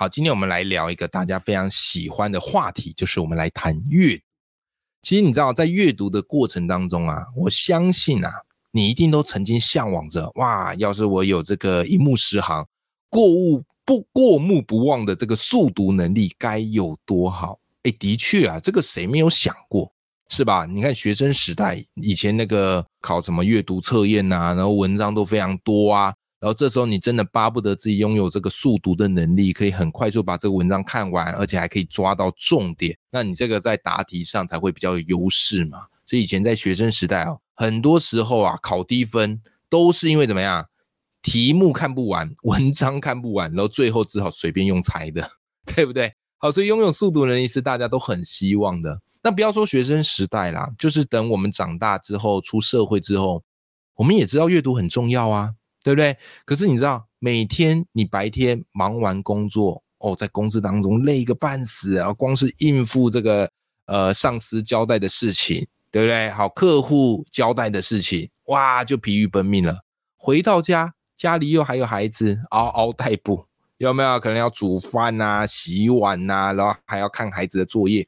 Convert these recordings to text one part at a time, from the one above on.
好，今天我们来聊一个大家非常喜欢的话题，就是我们来谈阅。其实你知道，在阅读的过程当中啊，我相信啊，你一定都曾经向往着，哇，要是我有这个一目十行、过目不过目不忘的这个速读能力，该有多好？哎，的确啊，这个谁没有想过，是吧？你看学生时代以前那个考什么阅读测验呐，然后文章都非常多啊。然后这时候你真的巴不得自己拥有这个速读的能力，可以很快速把这个文章看完，而且还可以抓到重点。那你这个在答题上才会比较有优势嘛。所以以前在学生时代啊，很多时候啊考低分都是因为怎么样？题目看不完，文章看不完，然后最后只好随便用猜的，对不对？好，所以拥有速读能力是大家都很希望的。那不要说学生时代啦，就是等我们长大之后出社会之后，我们也知道阅读很重要啊。对不对？可是你知道，每天你白天忙完工作哦，在公司当中累个半死啊，光是应付这个呃上司交代的事情，对不对？好，客户交代的事情，哇，就疲于奔命了。回到家，家里又还有孩子嗷嗷待哺，有没有可能要煮饭呐、洗碗呐，然后还要看孩子的作业？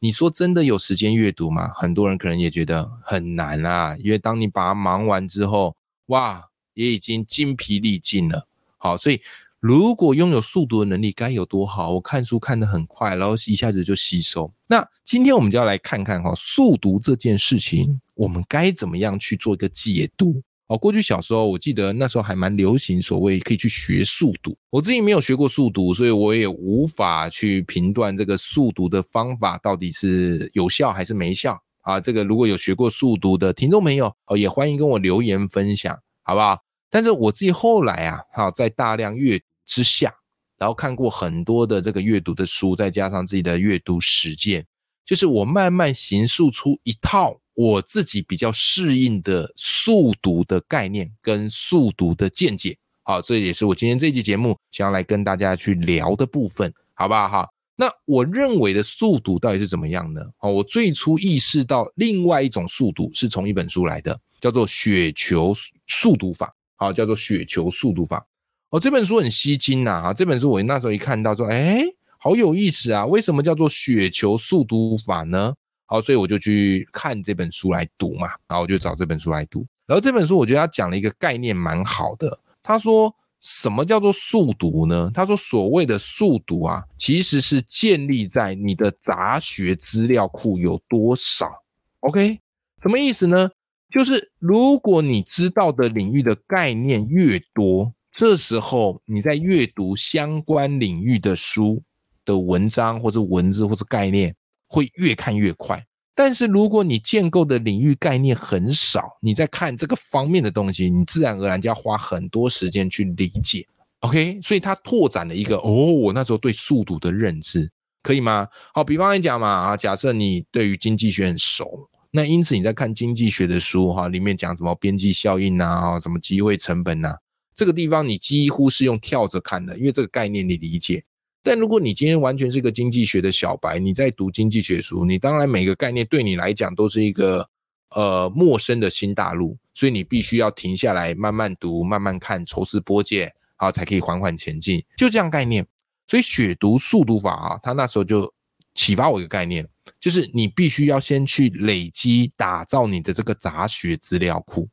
你说真的有时间阅读吗？很多人可能也觉得很难啊，因为当你把它忙完之后，哇！也已经精疲力尽了，好，所以如果拥有速读的能力，该有多好！我看书看得很快，然后一下子就吸收。那今天我们就要来看看哈，速读这件事情，我们该怎么样去做一个解读？哦，过去小时候我记得那时候还蛮流行所谓可以去学速读，我自己没有学过速读，所以我也无法去评断这个速读的方法到底是有效还是没效啊。这个如果有学过速读的听众朋友哦，也欢迎跟我留言分享。好不好？但是我自己后来啊，哈，在大量阅之下，然后看过很多的这个阅读的书，再加上自己的阅读实践，就是我慢慢形塑出一套我自己比较适应的速读的概念跟速读的见解。好，这也是我今天这期节目想要来跟大家去聊的部分，好不好？哈，那我认为的速读到底是怎么样呢？哦，我最初意识到另外一种速读是从一本书来的。叫做雪球速读法，好，叫做雪球速读法。哦，这本书很吸睛呐，哈，这本书我那时候一看到说，哎，好有意思啊，为什么叫做雪球速读法呢？好，所以我就去看这本书来读嘛，然后我就找这本书来读。然后这本书我觉得他讲了一个概念蛮好的，他说什么叫做速读呢？他说所谓的速读啊，其实是建立在你的杂学资料库有多少。OK，什么意思呢？就是如果你知道的领域的概念越多，这时候你在阅读相关领域的书的文章或者文字或者概念会越看越快。但是如果你建构的领域概念很少，你在看这个方面的东西，你自然而然就要花很多时间去理解。OK，所以它拓展了一个哦，我那时候对速读的认知，可以吗？好，比方来讲嘛，啊，假设你对于经济学很熟。那因此你在看经济学的书哈，里面讲什么边际效应呐，什么机会成本呐，这个地方你几乎是用跳着看的，因为这个概念你理解。但如果你今天完全是个经济学的小白，你在读经济学书，你当然每个概念对你来讲都是一个呃陌生的新大陆，所以你必须要停下来慢慢读、慢慢看、抽丝剥茧啊，才可以缓缓前进。就这样概念，所以血读速读法啊，他那时候就启发我一个概念。就是你必须要先去累积、打造你的这个杂学资料库，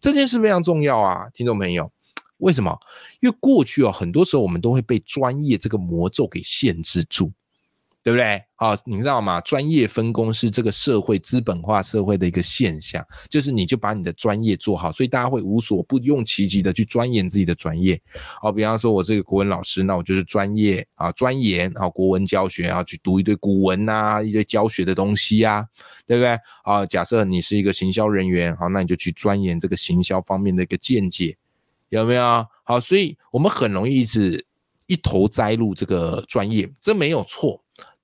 这件事非常重要啊，听众朋友。为什么？因为过去哦，很多时候我们都会被专业这个魔咒给限制住。对不对？好，你知道吗？专业分工是这个社会资本化社会的一个现象，就是你就把你的专业做好，所以大家会无所不用其极的去钻研自己的专业。好，比方说我这个国文老师，那我就是专业啊，钻研啊国文教学啊，去读一堆古文呐，一堆教学的东西呀，对不对？啊，假设你是一个行销人员，好，那你就去钻研这个行销方面的一个见解，有没有？好，所以我们很容易一直一头栽入这个专业，这没有错。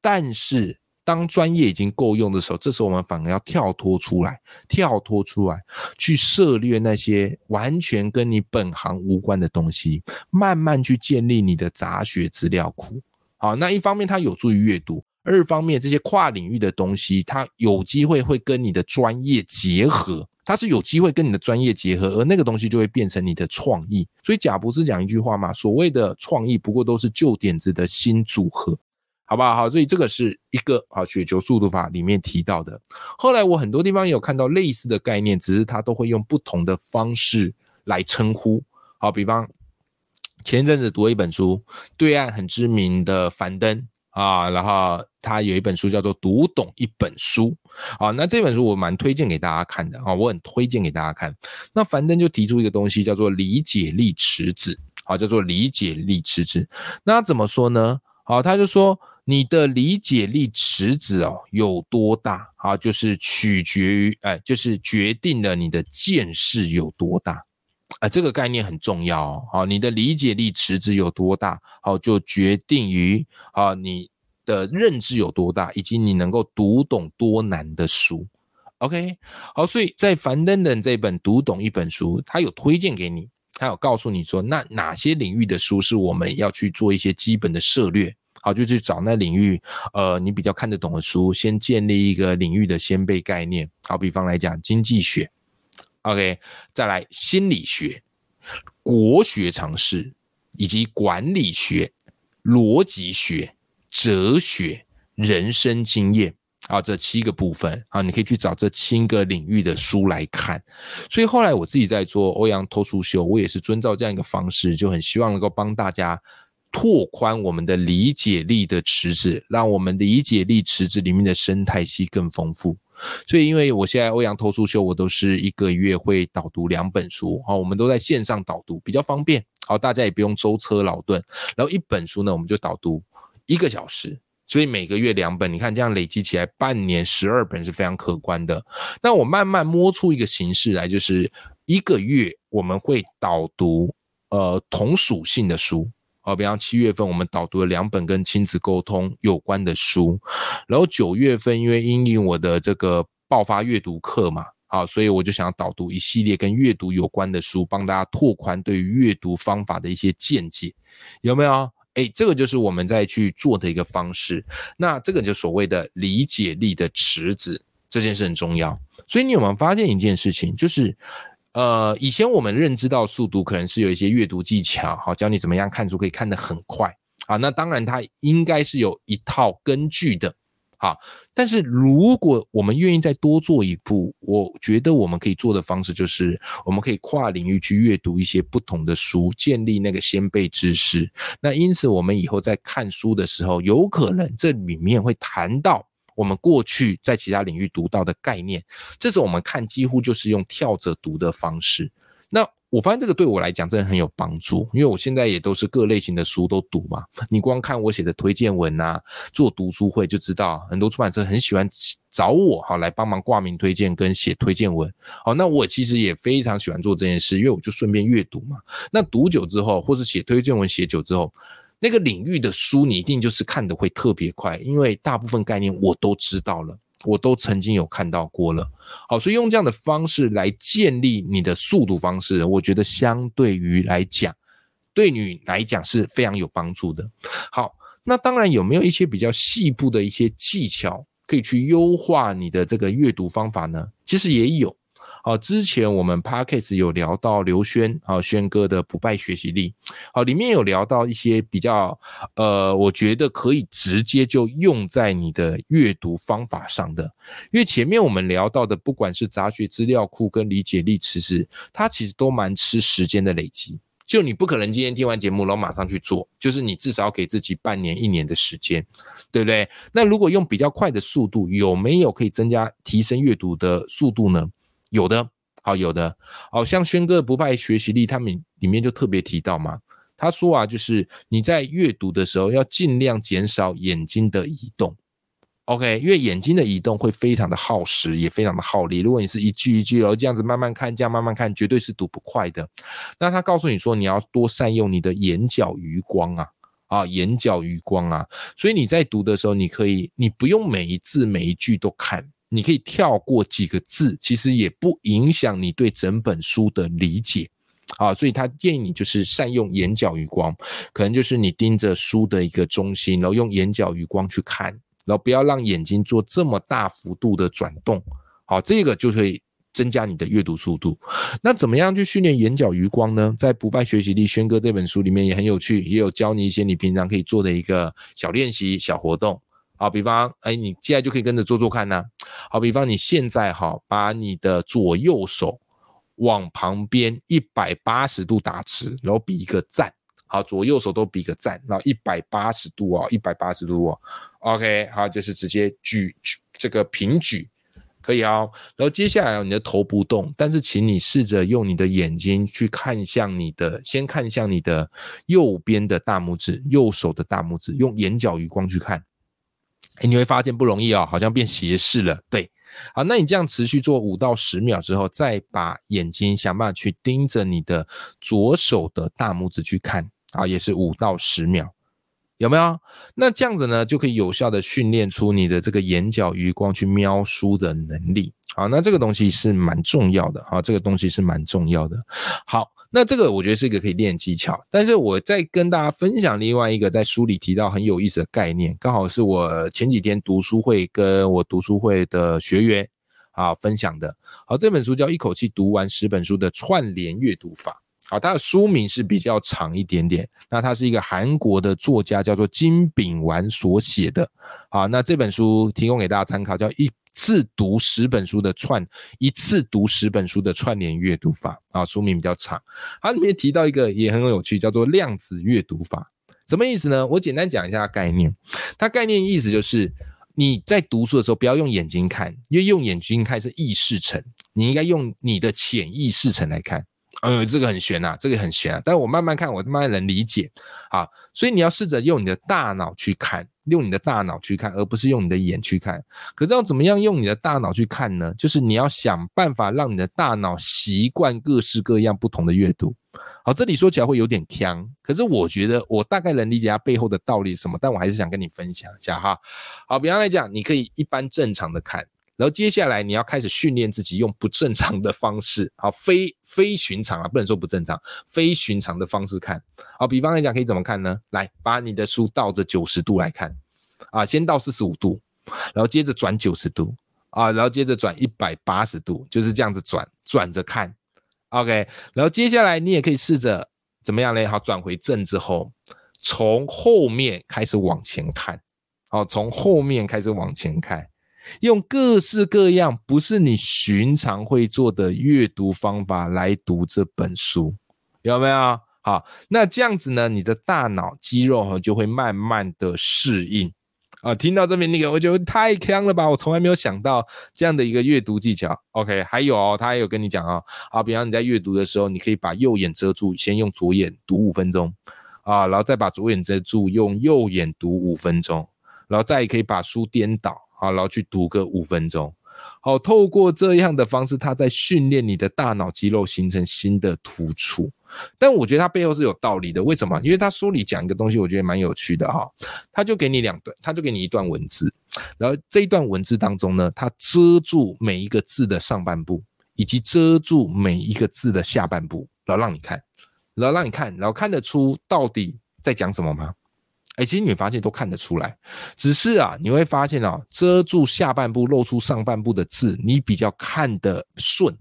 但是当专业已经够用的时候，这时候我们反而要跳脱出来，跳脱出来，去涉猎那些完全跟你本行无关的东西，慢慢去建立你的杂学资料库。好，那一方面它有助于阅读，二方面这些跨领域的东西，它有机会会跟你的专业结合，它是有机会跟你的专业结合，而那个东西就会变成你的创意。所以贾博士讲一句话嘛，所谓的创意不过都是旧点子的新组合。好不好？好，所以这个是一个啊雪球速读法里面提到的。后来我很多地方有看到类似的概念，只是他都会用不同的方式来称呼。好，比方前一阵子读了一本书，对岸很知名的樊登啊，然后他有一本书叫做《读懂一本书》啊，那这本书我蛮推荐给大家看的啊，我很推荐给大家看。那樊登就提出一个东西叫做理解力池子，好，叫做理解力池子。那怎么说呢？好，他就说。你的理解力池子哦有多大啊？就是取决于哎，就是决定了你的见识有多大啊。这个概念很重要哦。好，你的理解力池子有多大，好就决定于啊你的认知有多大，以及你能够读懂多难的书。OK，好，所以在樊登登这本读懂一本书，他有推荐给你，他有告诉你说，那哪些领域的书是我们要去做一些基本的涉略。好，就去找那领域，呃，你比较看得懂的书，先建立一个领域的先辈概念。好，比方来讲，经济学，OK，再来心理学、国学常识，以及管理学、逻辑学、哲学、人生经验，啊，这七个部分，啊，你可以去找这七个领域的书来看。所以后来我自己在做欧阳脱书秀，我也是遵照这样一个方式，就很希望能够帮大家。拓宽我们的理解力的池子，让我们的理解力池子里面的生态系更丰富。所以，因为我现在欧阳偷书秀，我都是一个月会导读两本书，好，我们都在线上导读，比较方便，好，大家也不用舟车劳顿。然后一本书呢，我们就导读一个小时，所以每个月两本，你看这样累积起来，半年十二本是非常可观的。那我慢慢摸出一个形式来，就是一个月我们会导读呃同属性的书。好，比方七月份我们导读了两本跟亲子沟通有关的书，然后九月份因为因应我的这个爆发阅读课嘛，好，所以我就想要导读一系列跟阅读有关的书，帮大家拓宽对于阅读方法的一些见解，有没有？哎，这个就是我们在去做的一个方式。那这个就所谓的理解力的池子，这件事很重要。所以你有没有发现一件事情，就是？呃，以前我们认知到速读可能是有一些阅读技巧，好教你怎么样看书可以看得很快啊。那当然它应该是有一套根据的，好。但是如果我们愿意再多做一步，我觉得我们可以做的方式就是，我们可以跨领域去阅读一些不同的书，建立那个先辈知识。那因此我们以后在看书的时候，有可能这里面会谈到。我们过去在其他领域读到的概念，这是我们看几乎就是用跳着读的方式。那我发现这个对我来讲真的很有帮助，因为我现在也都是各类型的书都读嘛。你光看我写的推荐文啊，做读书会就知道，很多出版社很喜欢找我哈来帮忙挂名推荐跟写推荐文。好，那我其实也非常喜欢做这件事，因为我就顺便阅读嘛。那读久之后，或是写推荐文写久之后。那个领域的书，你一定就是看的会特别快，因为大部分概念我都知道了，我都曾经有看到过了。好，所以用这样的方式来建立你的速读方式，我觉得相对于来讲，对你来讲是非常有帮助的。好，那当然有没有一些比较细部的一些技巧，可以去优化你的这个阅读方法呢？其实也有。好，之前我们 podcast 有聊到刘轩啊，轩哥的不败学习力，好，里面有聊到一些比较，呃，我觉得可以直接就用在你的阅读方法上的，因为前面我们聊到的，不管是杂学资料库跟理解力其实它其实都蛮吃时间的累积，就你不可能今天听完节目然后马上去做，就是你至少要给自己半年一年的时间，对不对？那如果用比较快的速度，有没有可以增加提升阅读的速度呢？有的，好有的，好像轩哥不败学习力，他们里面就特别提到嘛，他说啊，就是你在阅读的时候要尽量减少眼睛的移动，OK，因为眼睛的移动会非常的耗时，也非常的耗力。如果你是一句一句然后这样子慢慢看，这样慢慢看，绝对是读不快的。那他告诉你说，你要多善用你的眼角余光啊。啊，眼角余光啊。所以你在读的时候，你可以，你不用每一字每一句都看，你可以跳过几个字，其实也不影响你对整本书的理解。啊，所以他建议你就是善用眼角余光，可能就是你盯着书的一个中心，然后用眼角余光去看，然后不要让眼睛做这么大幅度的转动。好，这个就可以增加你的阅读速度。那怎么样去训练眼角余光呢？在《不败学习力》轩哥这本书里面也很有趣，也有教你一些你平常可以做的一个小练习、小活动。好，比方，哎，你现在就可以跟着做做看呢。好，比方你现在哈，把你的左右手。往旁边一百八十度打直，然后比一个赞，好，左右手都比个赞，然后一百八十度哦，一百八十度哦，OK，好，就是直接举举这个平举，可以哦。然后接下来你的头不动，但是请你试着用你的眼睛去看向你的，先看向你的右边的大拇指，右手的大拇指，用眼角余光去看，哎，你会发现不容易哦，好像变斜视了，对。好，那你这样持续做五到十秒之后，再把眼睛想办法去盯着你的左手的大拇指去看啊，也是五到十秒，有没有？那这样子呢，就可以有效的训练出你的这个眼角余光去瞄书的能力。好，那这个东西是蛮重要的啊，这个东西是蛮重要的。好。那这个我觉得是一个可以练技巧，但是我在跟大家分享另外一个在书里提到很有意思的概念，刚好是我前几天读书会跟我读书会的学员啊分享的。好，这本书叫《一口气读完十本书的串联阅读法》。好，它的书名是比较长一点点。那它是一个韩国的作家叫做金炳完所写的。好，那这本书提供给大家参考，叫一。次读十本书的串，一次读十本书的串联阅读法啊，书名比较长。它里面提到一个也很有趣，叫做量子阅读法。什么意思呢？我简单讲一下概念。它概念意思就是你在读书的时候，不要用眼睛看，因为用眼睛看是意识层，你应该用你的潜意识层来看。呃，这个很玄呐，这个很玄啊。但我慢慢看，我慢慢能理解啊。所以你要试着用你的大脑去看。用你的大脑去看，而不是用你的眼去看。可是要怎么样用你的大脑去看呢？就是你要想办法让你的大脑习惯各式各样不同的阅读。好，这里说起来会有点呛，可是我觉得我大概能理解它背后的道理什么。但我还是想跟你分享一下哈。好，比方来讲，你可以一般正常的看。然后接下来你要开始训练自己用不正常的方式，好，非非寻常啊，不能说不正常，非寻常的方式看。好，比方来讲可以怎么看呢？来，把你的书倒着九十度来看，啊，先倒四十五度，然后接着转九十度，啊，然后接着转一百八十度，就是这样子转，转着看。OK，然后接下来你也可以试着怎么样嘞？好，转回正之后，从后面开始往前看，好，从后面开始往前看。用各式各样不是你寻常会做的阅读方法来读这本书，有没有？好，那这样子呢，你的大脑肌肉哈就会慢慢的适应啊。听到这边那个，我觉得太强了吧！我从来没有想到这样的一个阅读技巧。OK，还有哦，他还有跟你讲哦，好，比方你在阅读的时候，你可以把右眼遮住，先用左眼读五分钟啊，然后再把左眼遮住，用右眼读五分钟，然后再可以把书颠倒。好，然后去读个五分钟。好，透过这样的方式，他在训练你的大脑肌肉形成新的突触。但我觉得他背后是有道理的。为什么？因为他书里讲一个东西，我觉得蛮有趣的哈。他就给你两段，他就给你一段文字，然后这一段文字当中呢，他遮住每一个字的上半部，以及遮住每一个字的下半部，然后让你看，然后让你看，然后看得出到底在讲什么吗？哎，其实你发现都看得出来，只是啊，你会发现啊，遮住下半部、露出上半部的字，你比较看得顺。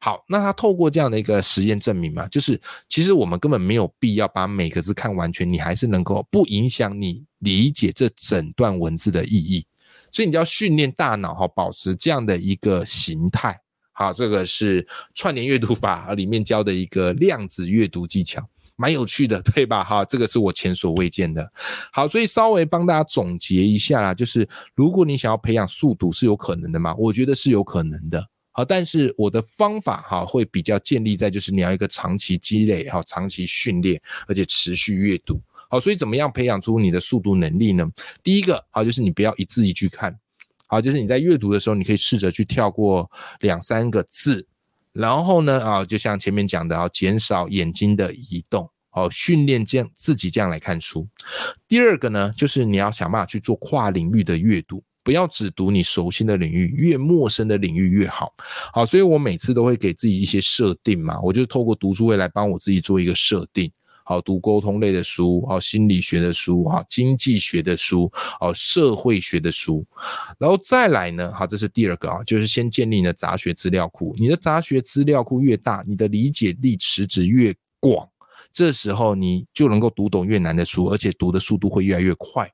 好，那他透过这样的一个实验证明嘛，就是其实我们根本没有必要把每个字看完全，你还是能够不影响你理解这整段文字的意义。所以你就要训练大脑哈，保持这样的一个形态。好，这个是串联阅读法里面教的一个量子阅读技巧。蛮有趣的，对吧？哈，这个是我前所未见的。好，所以稍微帮大家总结一下啦，就是如果你想要培养速读，是有可能的吗？我觉得是有可能的。好，但是我的方法哈，会比较建立在就是你要一个长期积累，哈，长期训练，而且持续阅读。好，所以怎么样培养出你的速读能力呢？第一个，好，就是你不要一字一句看，好，就是你在阅读的时候，你可以试着去跳过两三个字。然后呢，啊，就像前面讲的，啊，减少眼睛的移动，哦，训练这样自己这样来看书。第二个呢，就是你要想办法去做跨领域的阅读，不要只读你熟悉的领域，越陌生的领域越好。好，所以我每次都会给自己一些设定嘛，我就透过读书会来帮我自己做一个设定。好，读沟通类的书，好，心理学的书，好，经济学的书，好，社会学的书，然后再来呢，好，这是第二个啊，就是先建立你的杂学资料库。你的杂学资料库越大，你的理解力池子越广，这时候你就能够读懂越难的书，而且读的速度会越来越快。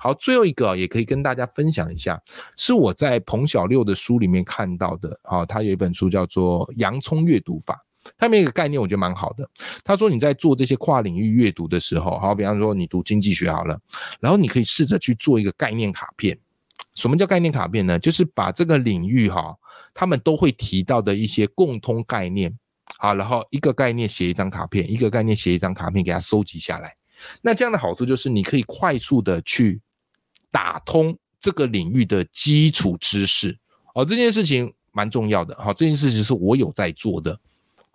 好，最后一个也可以跟大家分享一下，是我在彭小六的书里面看到的，好，他有一本书叫做《洋葱阅读法》。他们一个概念我觉得蛮好的。他说你在做这些跨领域阅读的时候，好比方说你读经济学好了，然后你可以试着去做一个概念卡片。什么叫概念卡片呢？就是把这个领域哈，他们都会提到的一些共通概念，好，然后一个概念写一张卡片，一个概念写一张卡片，给它收集下来。那这样的好处就是你可以快速的去打通这个领域的基础知识。哦，这件事情蛮重要的。好，这件事情是我有在做的。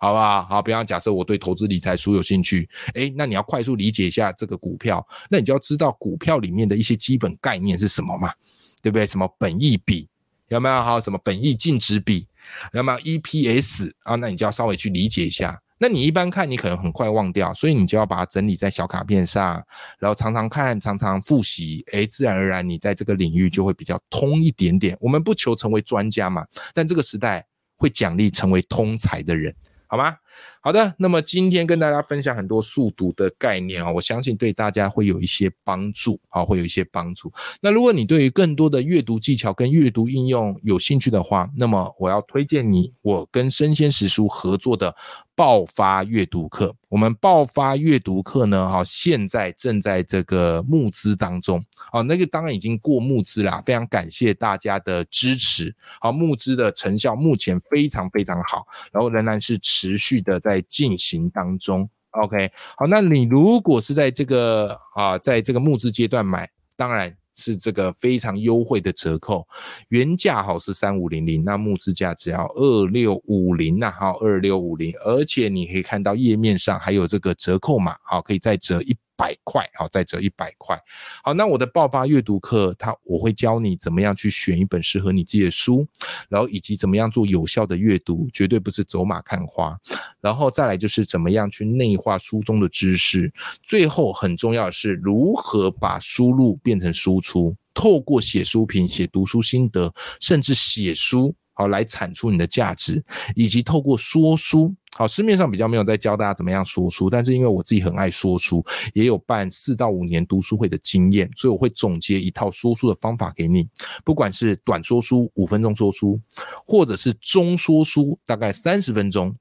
好不好？好，比方假设我对投资理财书有兴趣，诶，那你要快速理解一下这个股票，那你就要知道股票里面的一些基本概念是什么嘛？对不对？什么本益比有没有？好，什么本益净值比有没有？EPS 啊，那你就要稍微去理解一下。那你一般看，你可能很快忘掉，所以你就要把它整理在小卡片上，然后常常看，常常复习，诶，自然而然你在这个领域就会比较通一点点。我们不求成为专家嘛，但这个时代会奖励成为通才的人。好吗？好的，那么今天跟大家分享很多速读的概念啊，我相信对大家会有一些帮助啊，会有一些帮助。那如果你对于更多的阅读技巧跟阅读应用有兴趣的话，那么我要推荐你我跟生鲜食书合作的爆发阅读课。我们爆发阅读课呢，哈，现在正在这个募资当中，啊，那个当然已经过募资啦，非常感谢大家的支持。好，募资的成效目前非常非常好，然后仍然是持续的在进行当中。OK，好，那你如果是在这个啊，在这个募资阶段买，当然。是这个非常优惠的折扣，原价好是三五零零，那募资价只要二六五零呐，好二六五零，而且你可以看到页面上还有这个折扣码，好可以再折一。百块，好，再折一百块，好，那我的爆发阅读课，它我会教你怎么样去选一本适合你自己的书，然后以及怎么样做有效的阅读，绝对不是走马看花，然后再来就是怎么样去内化书中的知识，最后很重要的是如何把输入变成输出，透过写书评、写读书心得，甚至写书。好，来产出你的价值，以及透过说书。好，市面上比较没有在教大家怎么样说书，但是因为我自己很爱说书，也有办四到五年读书会的经验，所以我会总结一套说书的方法给你。不管是短说书五分钟说书，或者是中说书大概三十分钟，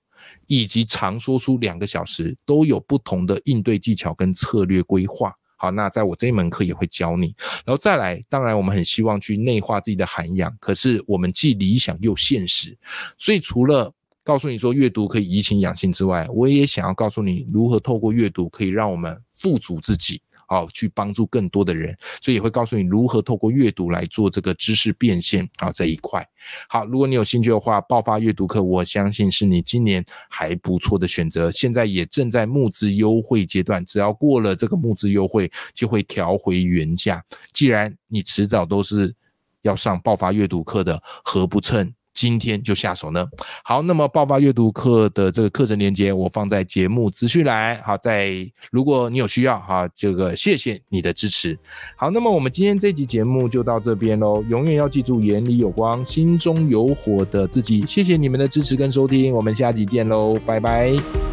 以及长说书两个小时，都有不同的应对技巧跟策略规划。好，那在我这一门课也会教你，然后再来，当然我们很希望去内化自己的涵养，可是我们既理想又现实，所以除了告诉你说阅读可以怡情养性之外，我也想要告诉你如何透过阅读可以让我们富足自己。好，去帮助更多的人，所以也会告诉你如何透过阅读来做这个知识变现啊这一块。好，如果你有兴趣的话，爆发阅读课，我相信是你今年还不错的选择。现在也正在募资优惠阶段，只要过了这个募资优惠，就会调回原价。既然你迟早都是要上爆发阅读课的，何不趁？今天就下手呢。好，那么爆发阅读课的这个课程链接我放在节目资讯栏。好，在如果你有需要，哈，这个谢谢你的支持。好，那么我们今天这集节目就到这边喽。永远要记住，眼里有光，心中有火的自己。谢谢你们的支持跟收听，我们下集见喽，拜拜。